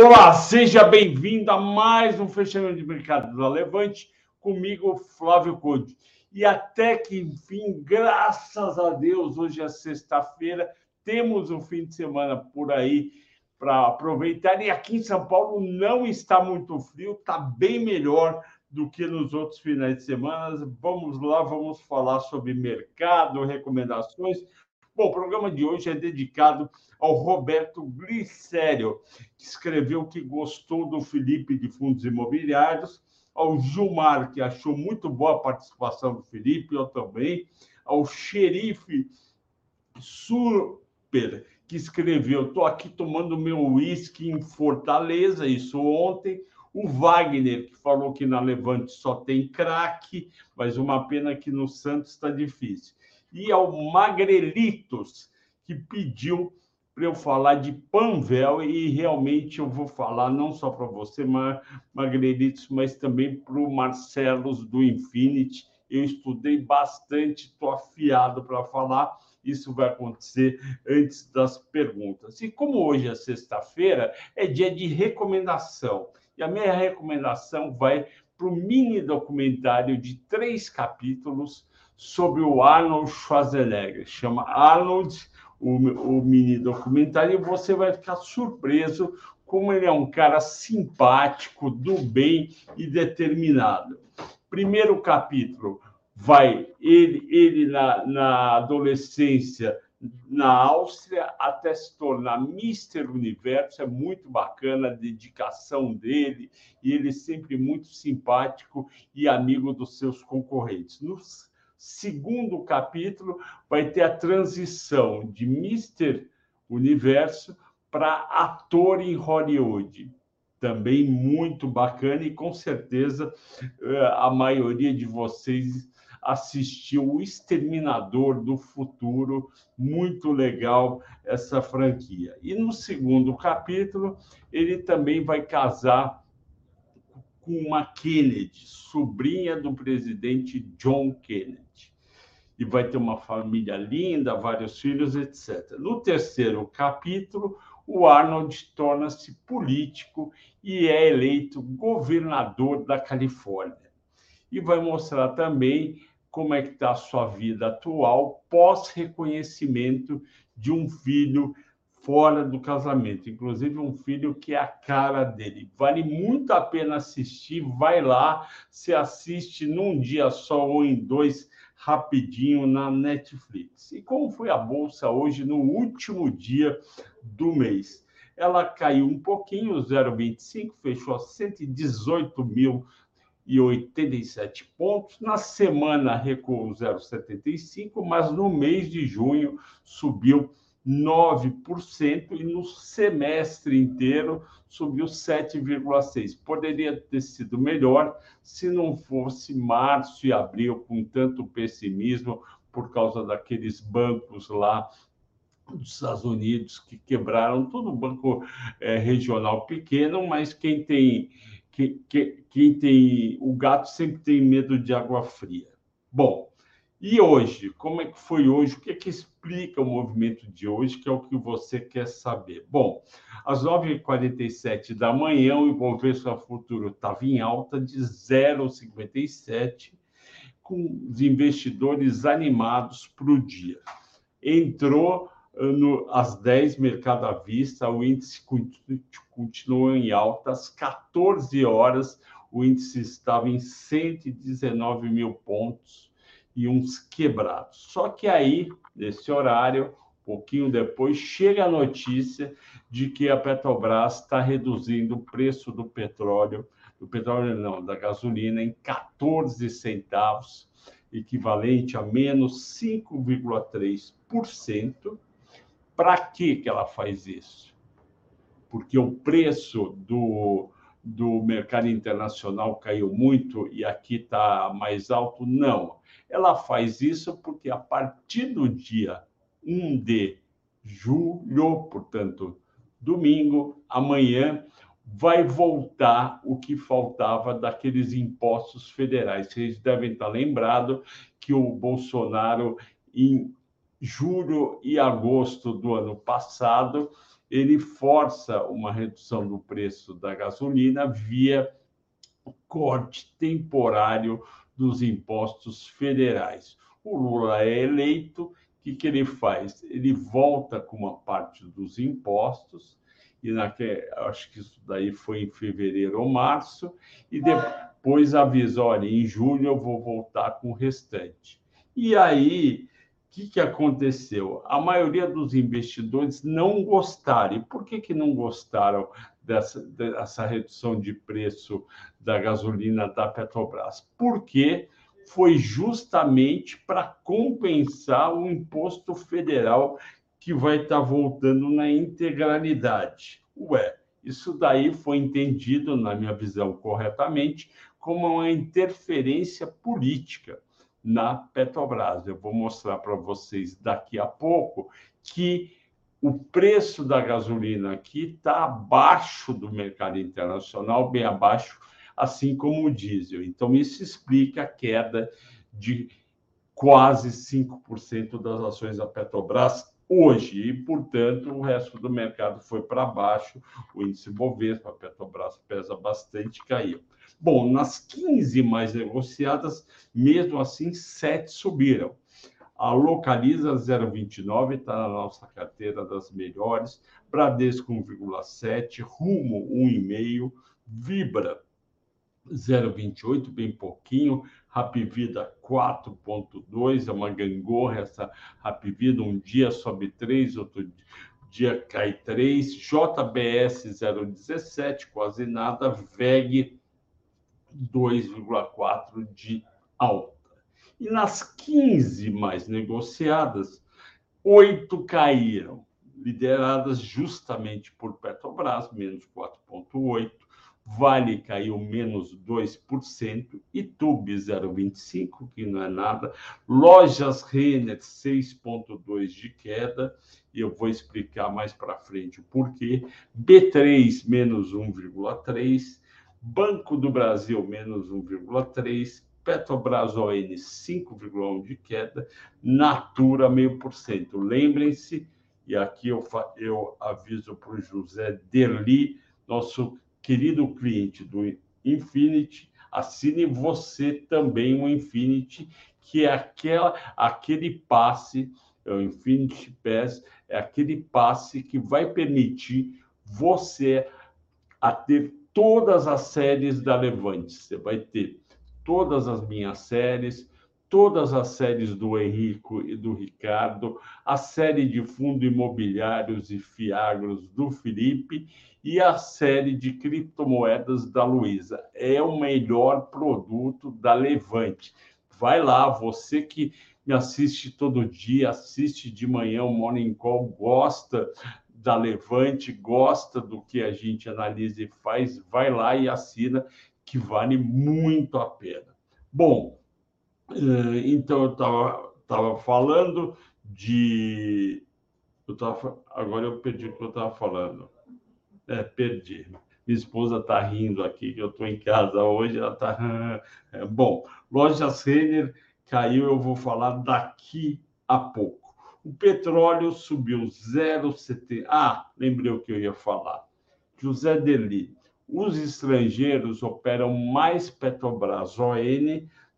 Olá, seja bem-vindo a mais um fechamento de mercado da Levante, comigo, Flávio Conde. E até que, enfim, graças a Deus, hoje é sexta-feira, temos um fim de semana por aí para aproveitar. E aqui em São Paulo não está muito frio, está bem melhor do que nos outros finais de semana. Vamos lá, vamos falar sobre mercado, recomendações. Bom, o programa de hoje é dedicado ao Roberto Glicério, que escreveu que gostou do Felipe de Fundos Imobiliários, ao Gilmar, que achou muito boa a participação do Felipe, eu também, ao Xerife Super, que escreveu: Estou aqui tomando meu uísque em Fortaleza, isso ontem. O Wagner, que falou que na Levante só tem craque, mas uma pena que no Santos está difícil e ao Magrelitos, que pediu para eu falar de Panvel, e realmente eu vou falar não só para você, Magrelitos, mas também para o Marcelos do Infinity. Eu estudei bastante, estou afiado para falar. Isso vai acontecer antes das perguntas. E como hoje é sexta-feira, é dia de recomendação. E a minha recomendação vai para o mini documentário de três capítulos sobre o Arnold Schwarzenegger. Chama Arnold, o, o mini documentário, e você vai ficar surpreso como ele é um cara simpático, do bem e determinado. Primeiro capítulo vai ele, ele na, na adolescência na Áustria até se tornar Mister Universo, é muito bacana a dedicação dele, e ele sempre muito simpático e amigo dos seus concorrentes. Segundo capítulo vai ter a transição de Mister Universo para ator em Hollywood. Também muito bacana e com certeza eh, a maioria de vocês assistiu O Exterminador do Futuro, muito legal essa franquia. E no segundo capítulo, ele também vai casar uma Kennedy, sobrinha do presidente John Kennedy. E vai ter uma família linda, vários filhos, etc. No terceiro capítulo, o Arnold torna-se político e é eleito governador da Califórnia. E vai mostrar também como é que está a sua vida atual pós-reconhecimento de um filho fora do casamento, inclusive um filho que é a cara dele. Vale muito a pena assistir, vai lá, se assiste num dia só ou em dois, rapidinho na Netflix. E como foi a bolsa hoje no último dia do mês? Ela caiu um pouquinho, 0,25, fechou a 118 mil e 87 pontos. Na semana recuou 0,75, mas no mês de junho subiu 9% e no semestre inteiro subiu 7,6%. Poderia ter sido melhor se não fosse março e abril com tanto pessimismo por causa daqueles bancos lá dos Estados Unidos que quebraram, todo banco é, regional pequeno, mas quem tem, quem, tem o gato sempre tem medo de água fria. Bom, e hoje, como é que foi hoje? O que é que explica o movimento de hoje, que é o que você quer saber? Bom, às 9h47 da manhã, o Ibovespa Futuro estava em alta de 0,57, com os investidores animados para o dia. Entrou eh, no, às 10 mercado à vista, o índice continuou em alta, às 14 horas, o índice estava em 119 mil pontos, e uns quebrados. Só que aí, nesse horário, pouquinho depois, chega a notícia de que a Petrobras está reduzindo o preço do petróleo, do petróleo não, da gasolina, em 14 centavos, equivalente a menos 5,3%. Para que, que ela faz isso? Porque o preço do, do mercado internacional caiu muito e aqui está mais alto? Não ela faz isso porque a partir do dia 1 de julho, portanto, domingo, amanhã, vai voltar o que faltava daqueles impostos federais. Vocês devem estar lembrados que o Bolsonaro, em julho e agosto do ano passado, ele força uma redução do preço da gasolina via corte temporário dos impostos federais. O Lula é eleito, o que, que ele faz? Ele volta com uma parte dos impostos, e naquele, acho que isso daí foi em fevereiro ou março, e depois avisa, olha, em julho eu vou voltar com o restante. E aí, que, que aconteceu? A maioria dos investidores não gostaram. E por que, que não gostaram dessa, dessa redução de preço da gasolina da Petrobras? Porque foi justamente para compensar o imposto federal que vai estar tá voltando na integralidade. Ué, isso daí foi entendido, na minha visão, corretamente, como uma interferência política na Petrobras. Eu vou mostrar para vocês daqui a pouco que o preço da gasolina aqui está abaixo do mercado internacional, bem abaixo, assim como o diesel. Então, isso explica a queda de quase 5% das ações da Petrobras hoje, e, portanto, o resto do mercado foi para baixo, o índice Bovespa, Petrobras pesa bastante, caiu. Bom, nas 15 mais negociadas, mesmo assim, sete subiram. A Localiza 0,29 está na nossa carteira das melhores, Bradesco 1,7, Rumo 1,5, Vibra 0,28, bem pouquinho, Rapvida 4,2, é uma gangorra essa Rapvida, um dia sobe 3, outro dia cai 3, JBS 0,17, quase nada, VEG 2,4 de alta. E nas 15 mais negociadas, oito caíram, lideradas justamente por Petrobras, menos 4,8%, Vale caiu menos 2%, Itube 0,25%, que não é nada, Lojas Renner 6,2% de queda, e eu vou explicar mais para frente o porquê, B3 menos 1,3%, Banco do Brasil menos 1,3%, Petrobras ON 5,1% de queda, Natura meio por cento. Lembrem-se, e aqui eu, eu aviso para o José Derli, nosso querido cliente do Infinity, assine você também o Infinity, que é aquela, aquele passe, é o Infinity Pass, é aquele passe que vai permitir você a ter todas as séries da Levante. Você vai ter todas as minhas séries, todas as séries do Henrico e do Ricardo, a série de fundo imobiliários e fiagros do Felipe e a série de criptomoedas da Luísa. É o melhor produto da Levante. Vai lá, você que me assiste todo dia, assiste de manhã o Morning Call, gosta da Levante, gosta do que a gente analisa e faz, vai lá e assina, que vale muito a pena. Bom, então eu estava falando de. Eu tava, agora eu perdi o que eu estava falando. É, perdi. Minha esposa está rindo aqui, que eu estou em casa hoje, ela está. É, bom, loja Renner caiu, eu vou falar daqui a pouco. O petróleo subiu 0,70. Ah, lembrei o que eu ia falar. José Deli, os estrangeiros operam mais Petrobras ON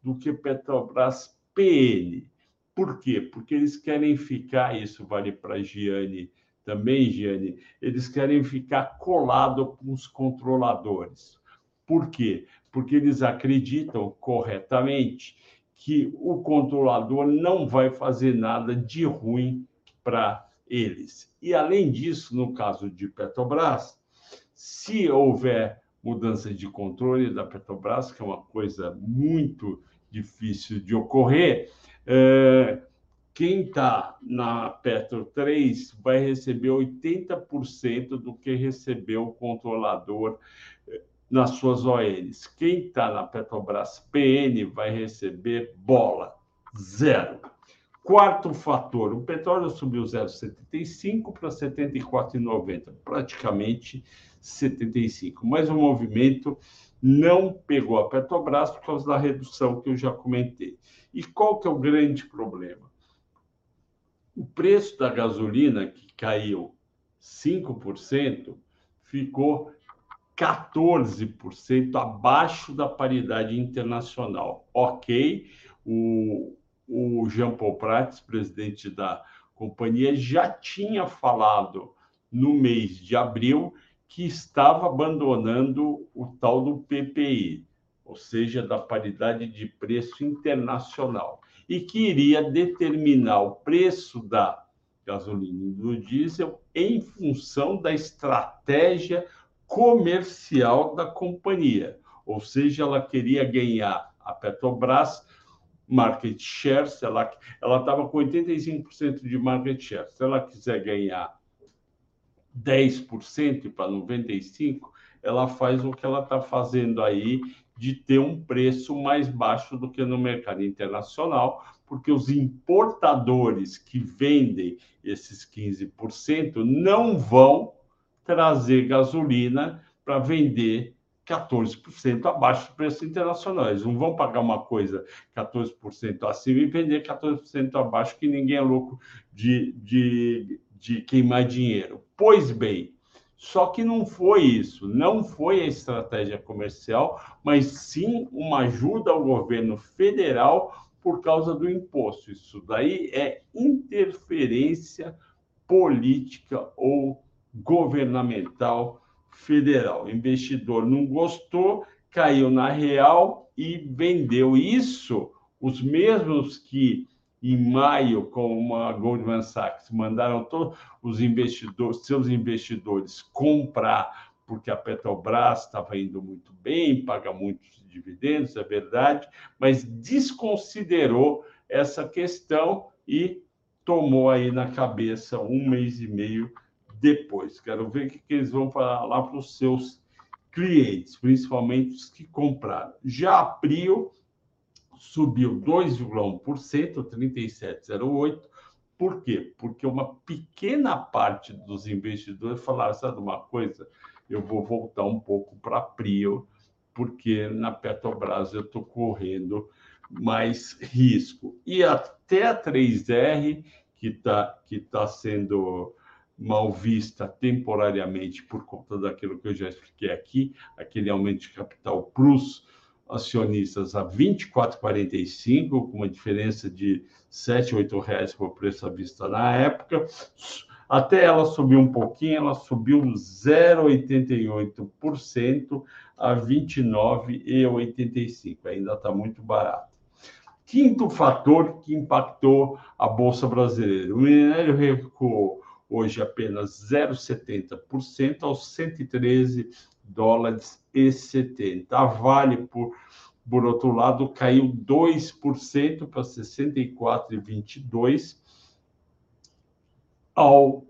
do que Petrobras PN. Por quê? Porque eles querem ficar, isso vale para Gianni também, Gianni, eles querem ficar colado com os controladores. Por quê? Porque eles acreditam corretamente que o controlador não vai fazer nada de ruim para eles. E além disso, no caso de Petrobras, se houver mudança de controle da Petrobras, que é uma coisa muito difícil de ocorrer, é, quem está na Petro 3 vai receber 80% do que recebeu o controlador é, nas suas ONs. Quem está na Petrobras PN vai receber bola, zero. Quarto fator, o petróleo subiu 0,75 para 74,90, praticamente 75. Mas o movimento não pegou a Petrobras por causa da redução que eu já comentei. E qual que é o grande problema? O preço da gasolina que caiu 5%, ficou 14% abaixo da paridade internacional. Ok, o, o Jean Paul Prats, presidente da companhia, já tinha falado no mês de abril que estava abandonando o tal do PPI, ou seja, da paridade de preço internacional, e que iria determinar o preço da gasolina e do diesel em função da estratégia comercial da companhia. Ou seja, ela queria ganhar a Petrobras market share, se ela ela estava com 85% de market share. Se ela quiser ganhar 10% para 95, ela faz o que ela está fazendo aí de ter um preço mais baixo do que no mercado internacional, porque os importadores que vendem esses 15% não vão trazer gasolina para vender 14% abaixo do preço internacional. Eles não vão pagar uma coisa 14% acima e vender 14% abaixo, que ninguém é louco de, de, de queimar dinheiro. Pois bem, só que não foi isso, não foi a estratégia comercial, mas sim uma ajuda ao governo federal por causa do imposto. Isso daí é interferência política ou governamental federal. O investidor não gostou, caiu na real e vendeu isso. Os mesmos que em maio, com a Goldman Sachs, mandaram todos os investidores, seus investidores comprar, porque a Petrobras estava indo muito bem, paga muitos dividendos, é verdade, mas desconsiderou essa questão e tomou aí na cabeça um mês e meio depois. Quero ver o que eles vão falar para os seus clientes, principalmente os que compraram. Já a Prio subiu 2,1%, 37,08%. Por quê? Porque uma pequena parte dos investidores falaram, sabe uma coisa? Eu vou voltar um pouco para a Prio, porque na Petrobras eu estou correndo mais risco. E até a 3R, que está que tá sendo mal vista temporariamente por conta daquilo que eu já expliquei aqui, aquele aumento de capital para acionistas a 24,45, com uma diferença de 7, 8 reais por preço à vista na época. Até ela subiu um pouquinho, ela subiu 0,88% a 29,85. Ainda está muito barato. Quinto fator que impactou a Bolsa Brasileira. O minério recuou hoje apenas 0,70% aos 113 dólares e 70. A Vale, por, por outro lado, caiu 2% para 64,22. Ao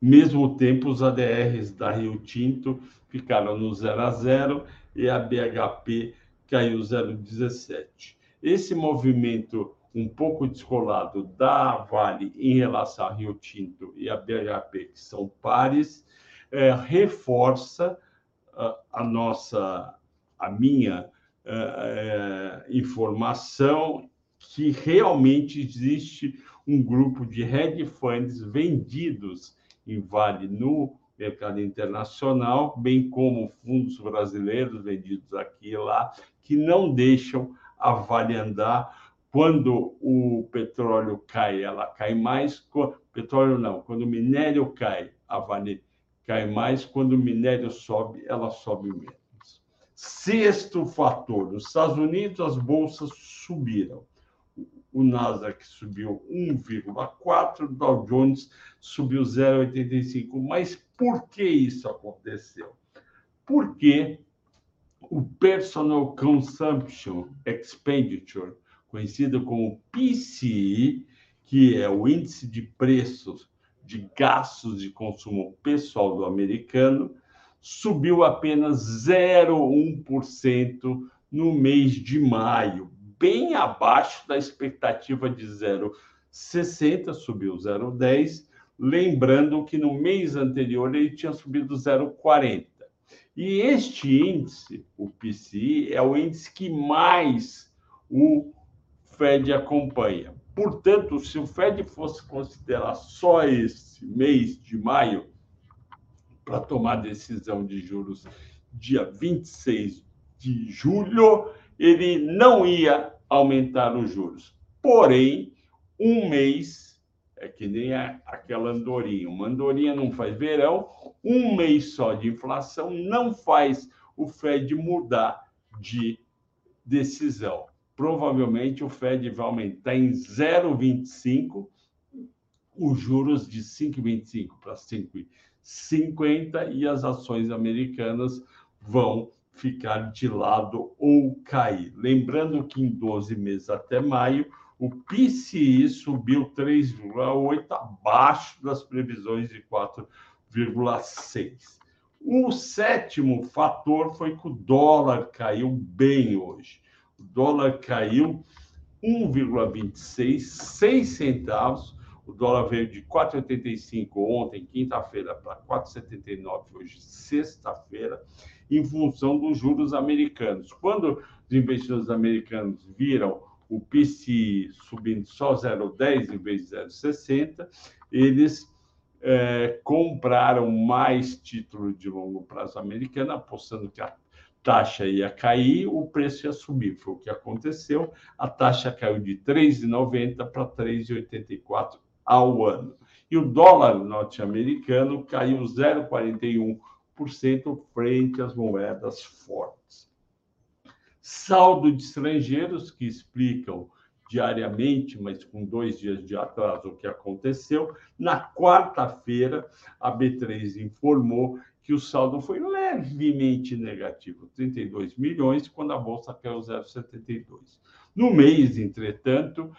mesmo tempo, os ADRs da Rio Tinto ficaram no 0 a 0 e a BHP caiu 0,17. Esse movimento um pouco descolado da Vale em relação a Rio Tinto e a BHP, que são pares, é, reforça a nossa, a minha uh, informação que realmente existe um grupo de hedge funds vendidos em Vale no mercado internacional, bem como fundos brasileiros vendidos aqui e lá, que não deixam a Vale andar quando o petróleo cai, ela cai mais. Petróleo não, quando o minério cai, a Vale cai mais. Quando o minério sobe, ela sobe menos. Sexto fator: nos Estados Unidos, as bolsas subiram. O Nasdaq subiu 1,4, o Dow Jones subiu 0,85. Mas por que isso aconteceu? Porque o Personal Consumption Expenditure conhecida como PCI, que é o índice de preços de gastos de consumo pessoal do americano, subiu apenas 0,1% no mês de maio, bem abaixo da expectativa de 0,60, subiu 0,10, lembrando que no mês anterior ele tinha subido 0,40. E este índice, o PCI, é o índice que mais o Fed acompanha. Portanto, se o Fed fosse considerar só esse mês de maio, para tomar decisão de juros dia 26 de julho, ele não ia aumentar os juros. Porém, um mês, é que nem aquela andorinha, uma andorinha não faz verão, um mês só de inflação não faz o Fed mudar de decisão. Provavelmente o Fed vai aumentar em 0,25 os juros de 5,25 para 5,50 e as ações americanas vão ficar de lado ou cair. Lembrando que em 12 meses até maio, o PCI subiu 3,8 abaixo das previsões de 4,6. O sétimo fator foi que o dólar caiu bem hoje. Dólar caiu 1,26, 6 centavos. O dólar veio de 4,85 ontem, quinta-feira, para 4,79 hoje, sexta-feira em função dos juros americanos. Quando os investidores americanos viram o PCI subindo só 0,10 em vez de 0,60, eles é, compraram mais título de longo prazo americano, apostando que a taxa ia cair, o preço ia subir. Foi o que aconteceu. A taxa caiu de 3,90 para 3,84 ao ano. E o dólar norte-americano caiu 0,41 frente às moedas fortes. Saldo de estrangeiros que explicam diariamente, mas com dois dias de atraso, o que aconteceu. Na quarta-feira, a B3 informou que o saldo foi levemente negativo, 32 milhões, quando a bolsa caiu 0,72. No mês, entretanto,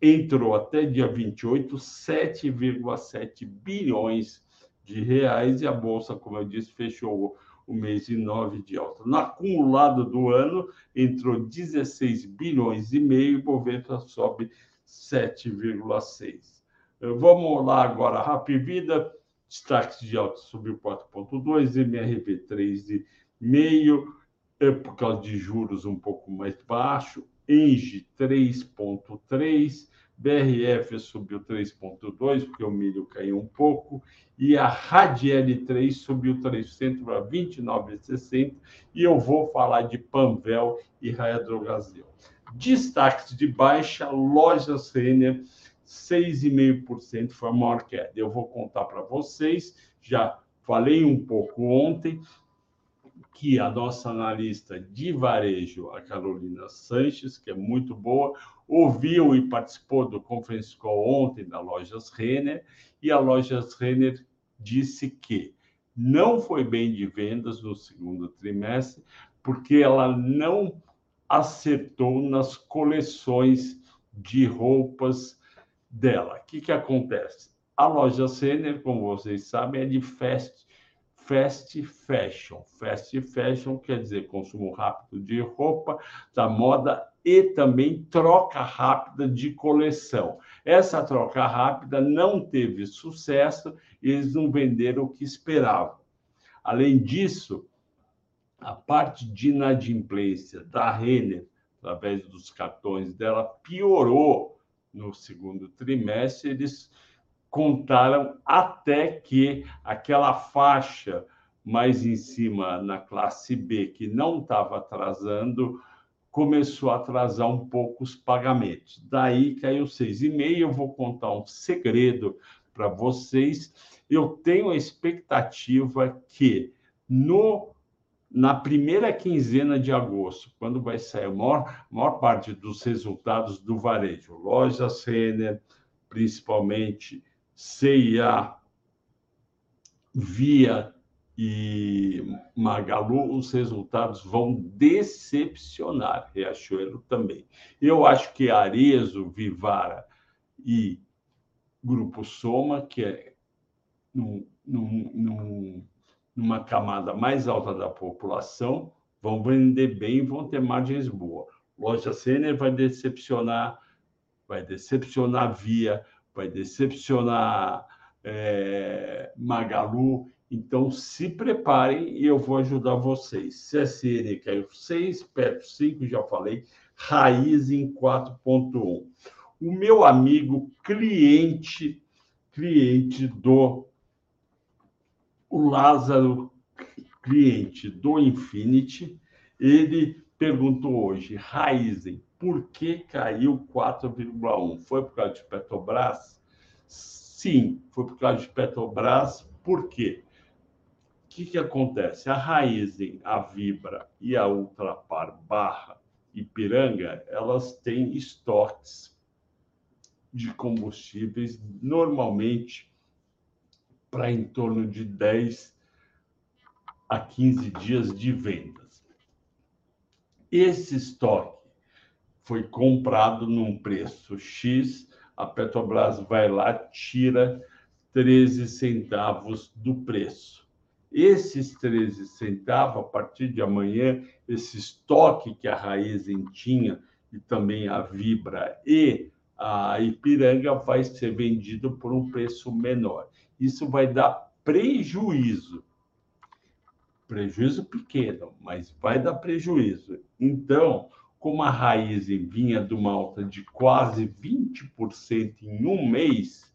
entrou até dia 28 7,7 bilhões de reais e a bolsa, como eu disse, fechou o mês em 9 de alta. No acumulado do ano, entrou 16 bilhões e meio e Bovespa sobe 7,6. Vamos lá agora, Rapvida, destaques de alta subiu 4,2, MRV 3,5, é por causa de juros um pouco mais baixo, Engie 3,3, BRF subiu 3,2, porque o milho caiu um pouco, e a Radiel 3 subiu 3% para 29,60, e eu vou falar de Panvel e Raia Drogasil. Destaques de baixa, lojas Renner, 6,5% foi a maior queda. Eu vou contar para vocês, já falei um pouco ontem, que a nossa analista de varejo, a Carolina Sanches, que é muito boa, ouviu e participou do conference call ontem da Lojas Renner, e a Lojas Renner disse que não foi bem de vendas no segundo trimestre, porque ela não acertou nas coleções de roupas dela. O que, que acontece? A loja Renner, como vocês sabem, é de fast fast fashion. Fast fashion quer dizer consumo rápido de roupa, da moda e também troca rápida de coleção. Essa troca rápida não teve sucesso, eles não venderam o que esperavam. Além disso, a parte de inadimplência da Renner, através dos cartões dela, piorou no segundo trimestre. Eles contaram até que aquela faixa mais em cima na classe B, que não estava atrasando, começou a atrasar um pouco os pagamentos. Daí caiu 6,5. Eu vou contar um segredo para vocês. Eu tenho a expectativa que no na primeira quinzena de agosto, quando vai sair a maior, maior parte dos resultados do varejo, lojas Renner, principalmente CIA, Via e Magalu, os resultados vão decepcionar. Riachuelo também. Eu acho que Arezo, Vivara e Grupo Soma, que é num, num, num, numa camada mais alta da população, vão vender bem e vão ter margens boas. Loja Sênior vai decepcionar, vai decepcionar Via, vai decepcionar é, Magalu. Então, se preparem e eu vou ajudar vocês. CSN caiu 6, perto 5, já falei. Raiz em 4.1. O meu amigo cliente, cliente do o Lázaro, cliente do Infinity, ele perguntou hoje, Raizen, por que caiu 4,1? Foi por causa de Petrobras? Sim, foi por causa de Petrobras. Por quê? O que, que acontece? A Raizen, a Vibra e a Ultrapar Barra Ipiranga, elas têm estoques de combustíveis normalmente para em torno de 10 a 15 dias de vendas. Esse estoque foi comprado num preço X, a Petrobras vai lá, tira 13 centavos do preço. Esses 13 centavos, a partir de amanhã, esse estoque que a Raizen tinha, e também a Vibra e a Ipiranga, vai ser vendido por um preço menor. Isso vai dar prejuízo. Prejuízo pequeno, mas vai dar prejuízo. Então, como a raiz vinha de uma alta de quase 20% em um mês,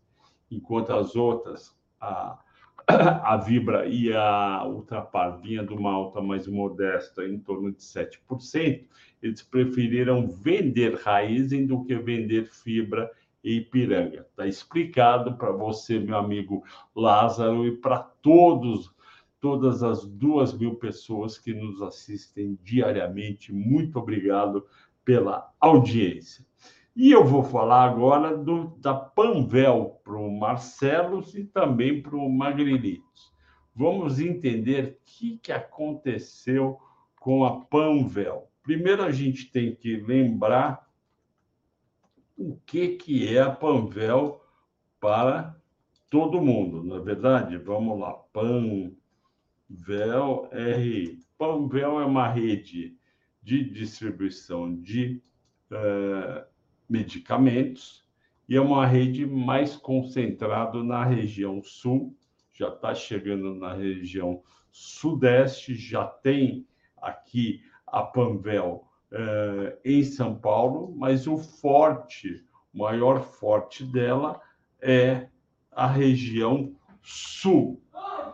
enquanto as outras, a, a Vibra e a Ultrapar vinha de uma alta mais modesta, em torno de 7%, eles preferiram vender raiz do que vender fibra e Ipiranga. Está explicado para você, meu amigo Lázaro, e para todos todas as duas mil pessoas que nos assistem diariamente. Muito obrigado pela audiência. E eu vou falar agora do, da Panvel para o Marcelo e também para o Magrelitos. Vamos entender o que, que aconteceu com a Panvel. Primeiro, a gente tem que lembrar o que, que é a Panvel para todo mundo, não é verdade? Vamos lá, Pan Vel RI. Panvel é uma rede de distribuição de uh, medicamentos e é uma rede mais concentrada na região sul, já está chegando na região sudeste, já tem aqui a Panvel uh, em São Paulo, mas o forte, o maior forte dela é a região sul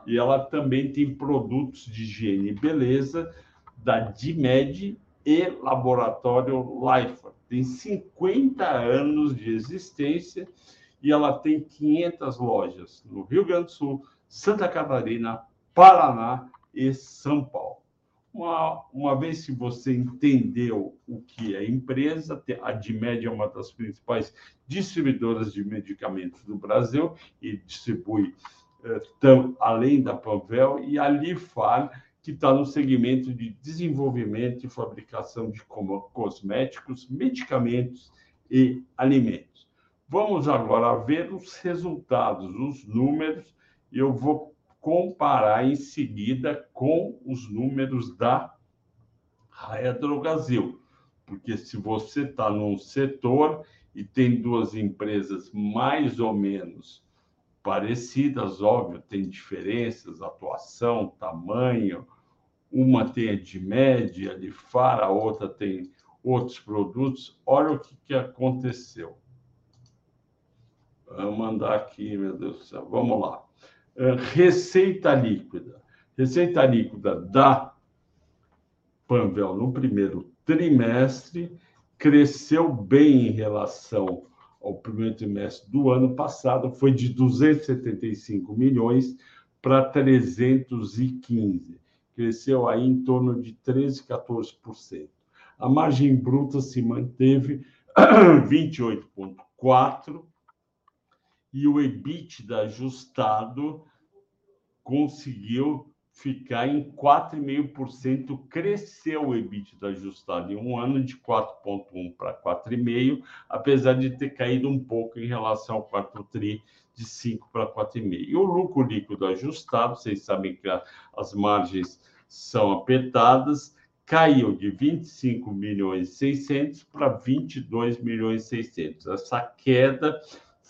e ela também tem produtos de higiene e beleza da DIMED e Laboratório Life. Tem 50 anos de existência e ela tem 500 lojas no Rio Grande do Sul, Santa Catarina, Paraná e São Paulo. Uma, uma vez que você entendeu o que é empresa, a DIMED é uma das principais distribuidoras de medicamentos do Brasil e distribui então, além da Panvel, e a Lifar, que está no segmento de desenvolvimento e fabricação de cosméticos, medicamentos e alimentos. Vamos agora ver os resultados, os números, eu vou comparar em seguida com os números da Raia Drogazil, porque se você está num setor e tem duas empresas mais ou menos parecidas, óbvio, tem diferenças, atuação, tamanho. Uma tem a de média, de fara, a outra tem outros produtos. Olha o que, que aconteceu. Vou mandar aqui, meu Deus do céu. Vamos lá. É, receita líquida. Receita líquida da Panvel no primeiro trimestre cresceu bem em relação ao primeiro trimestre do ano passado foi de 275 milhões para 315. Cresceu aí em torno de 13, 14%. A margem bruta se manteve 28,4 e o EBITDA ajustado conseguiu ficar em 4,5%, cresceu o EBITDA ajustado em um ano de 4,1 para 4,5, apesar de ter caído um pouco em relação ao quarto tri de 5 para 4,5. E o lucro líquido ajustado, vocês sabem que as margens são apertadas, caiu de 25 milhões e 600 para 22 milhões e 600. Essa queda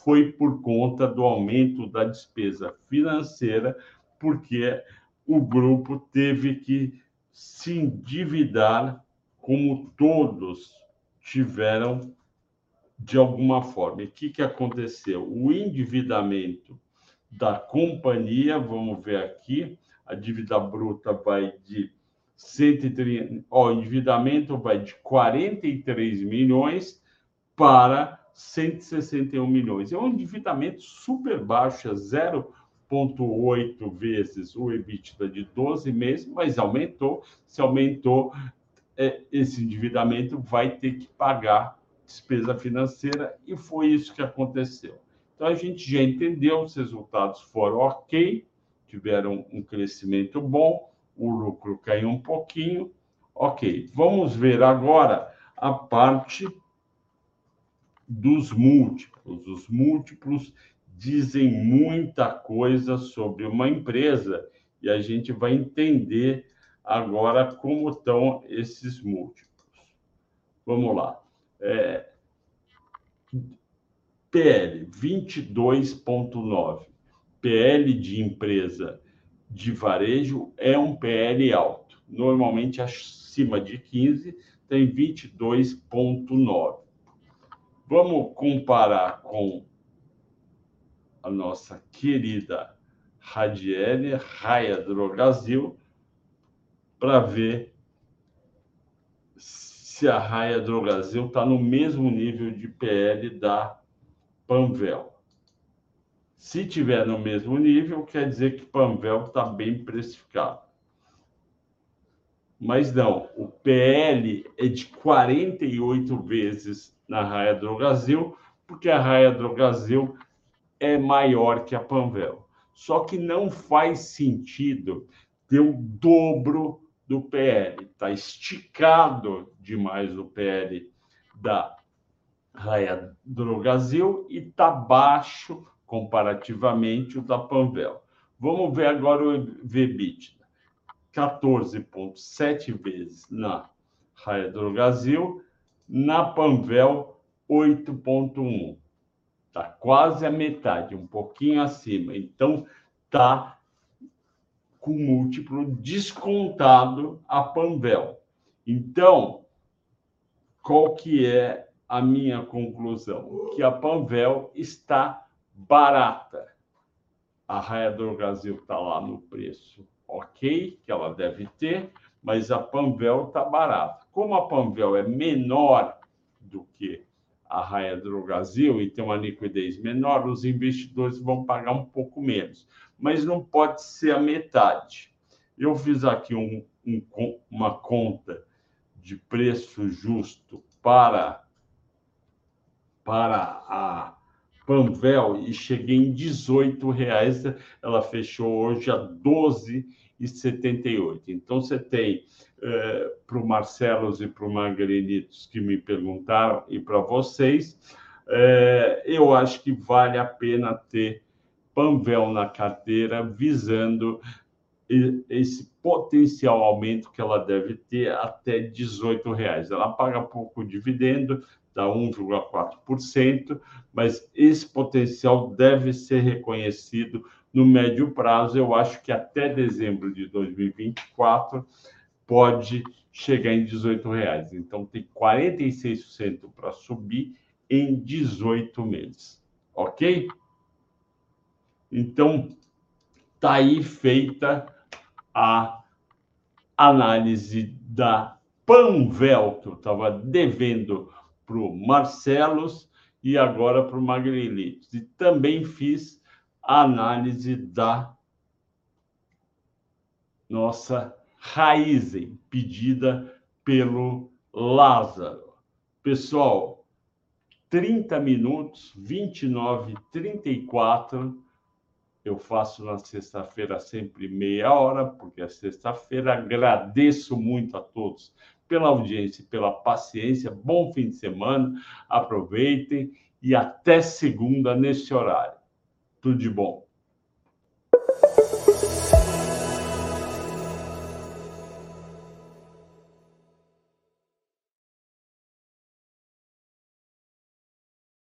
foi por conta do aumento da despesa financeira, porque o grupo teve que se endividar, como todos tiveram de alguma forma. E o que, que aconteceu? O endividamento da companhia, vamos ver aqui, a dívida bruta vai de 130, ó, o endividamento vai de 43 milhões para 161 milhões. É um endividamento super baixo, é 0,8 vezes o EBITDA de 12 meses, mas aumentou. Se aumentou, é, esse endividamento vai ter que pagar despesa financeira e foi isso que aconteceu. Então a gente já entendeu, os resultados foram ok, tiveram um crescimento bom, o lucro caiu um pouquinho, ok. Vamos ver agora a parte dos múltiplos. Os múltiplos dizem muita coisa sobre uma empresa e a gente vai entender agora como estão esses múltiplos. Vamos lá. É, PL 22,9. PL de empresa de varejo é um PL alto. Normalmente acima de 15 tem 22,9. Vamos comparar com a nossa querida Radiele, Raia Drogazil, para ver se a Raia Drogazil está no mesmo nível de PL da Panvel. Se tiver no mesmo nível, quer dizer que Panvel está bem precificado. Mas não, o PL é de 48 vezes na Raia Drogazil, porque a Raia Drogazil é maior que a Panvel. Só que não faz sentido ter o dobro do PL. Está esticado demais o PL da Raia Drogazil e está baixo comparativamente o da Panvel. Vamos ver agora o VBIT. 14,7 vezes na Raia Drogazil, na Panvel 8,1. Está quase a metade, um pouquinho acima. Então, está com múltiplo descontado a Panvel. Então, qual que é a minha conclusão? Que a Panvel está barata. A Raia do Brasil está lá no preço ok, que ela deve ter, mas a Panvel está barata. Como a Panvel é menor do que a Raia do Brasil e tem uma liquidez menor, os investidores vão pagar um pouco menos mas não pode ser a metade. Eu fiz aqui um, um, uma conta de preço justo para, para a Panvel e cheguei em 18 reais. Ela fechou hoje a 12,78. Então você tem eh, para o Marcelos e para o Margarinitos que me perguntaram e para vocês, eh, eu acho que vale a pena ter Panvel na carteira, visando esse potencial aumento que ela deve ter até 18 reais. Ela paga pouco dividendo, dá 1,4%, mas esse potencial deve ser reconhecido no médio prazo. Eu acho que até dezembro de 2024 pode chegar em 18 reais. Então tem 46% para subir em 18 meses, ok? Então, está aí feita a análise da Panvelto. Estava devendo para o Marcelos e agora para o Magrelitos. E também fiz análise da nossa Raizen, pedida pelo Lázaro. Pessoal, 30 minutos, 29, 34 eu faço na sexta-feira sempre meia hora, porque é sexta-feira. Agradeço muito a todos pela audiência, pela paciência. Bom fim de semana, aproveitem e até segunda nesse horário. Tudo de bom.